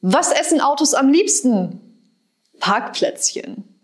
Was essen Autos am liebsten? Parkplätzchen.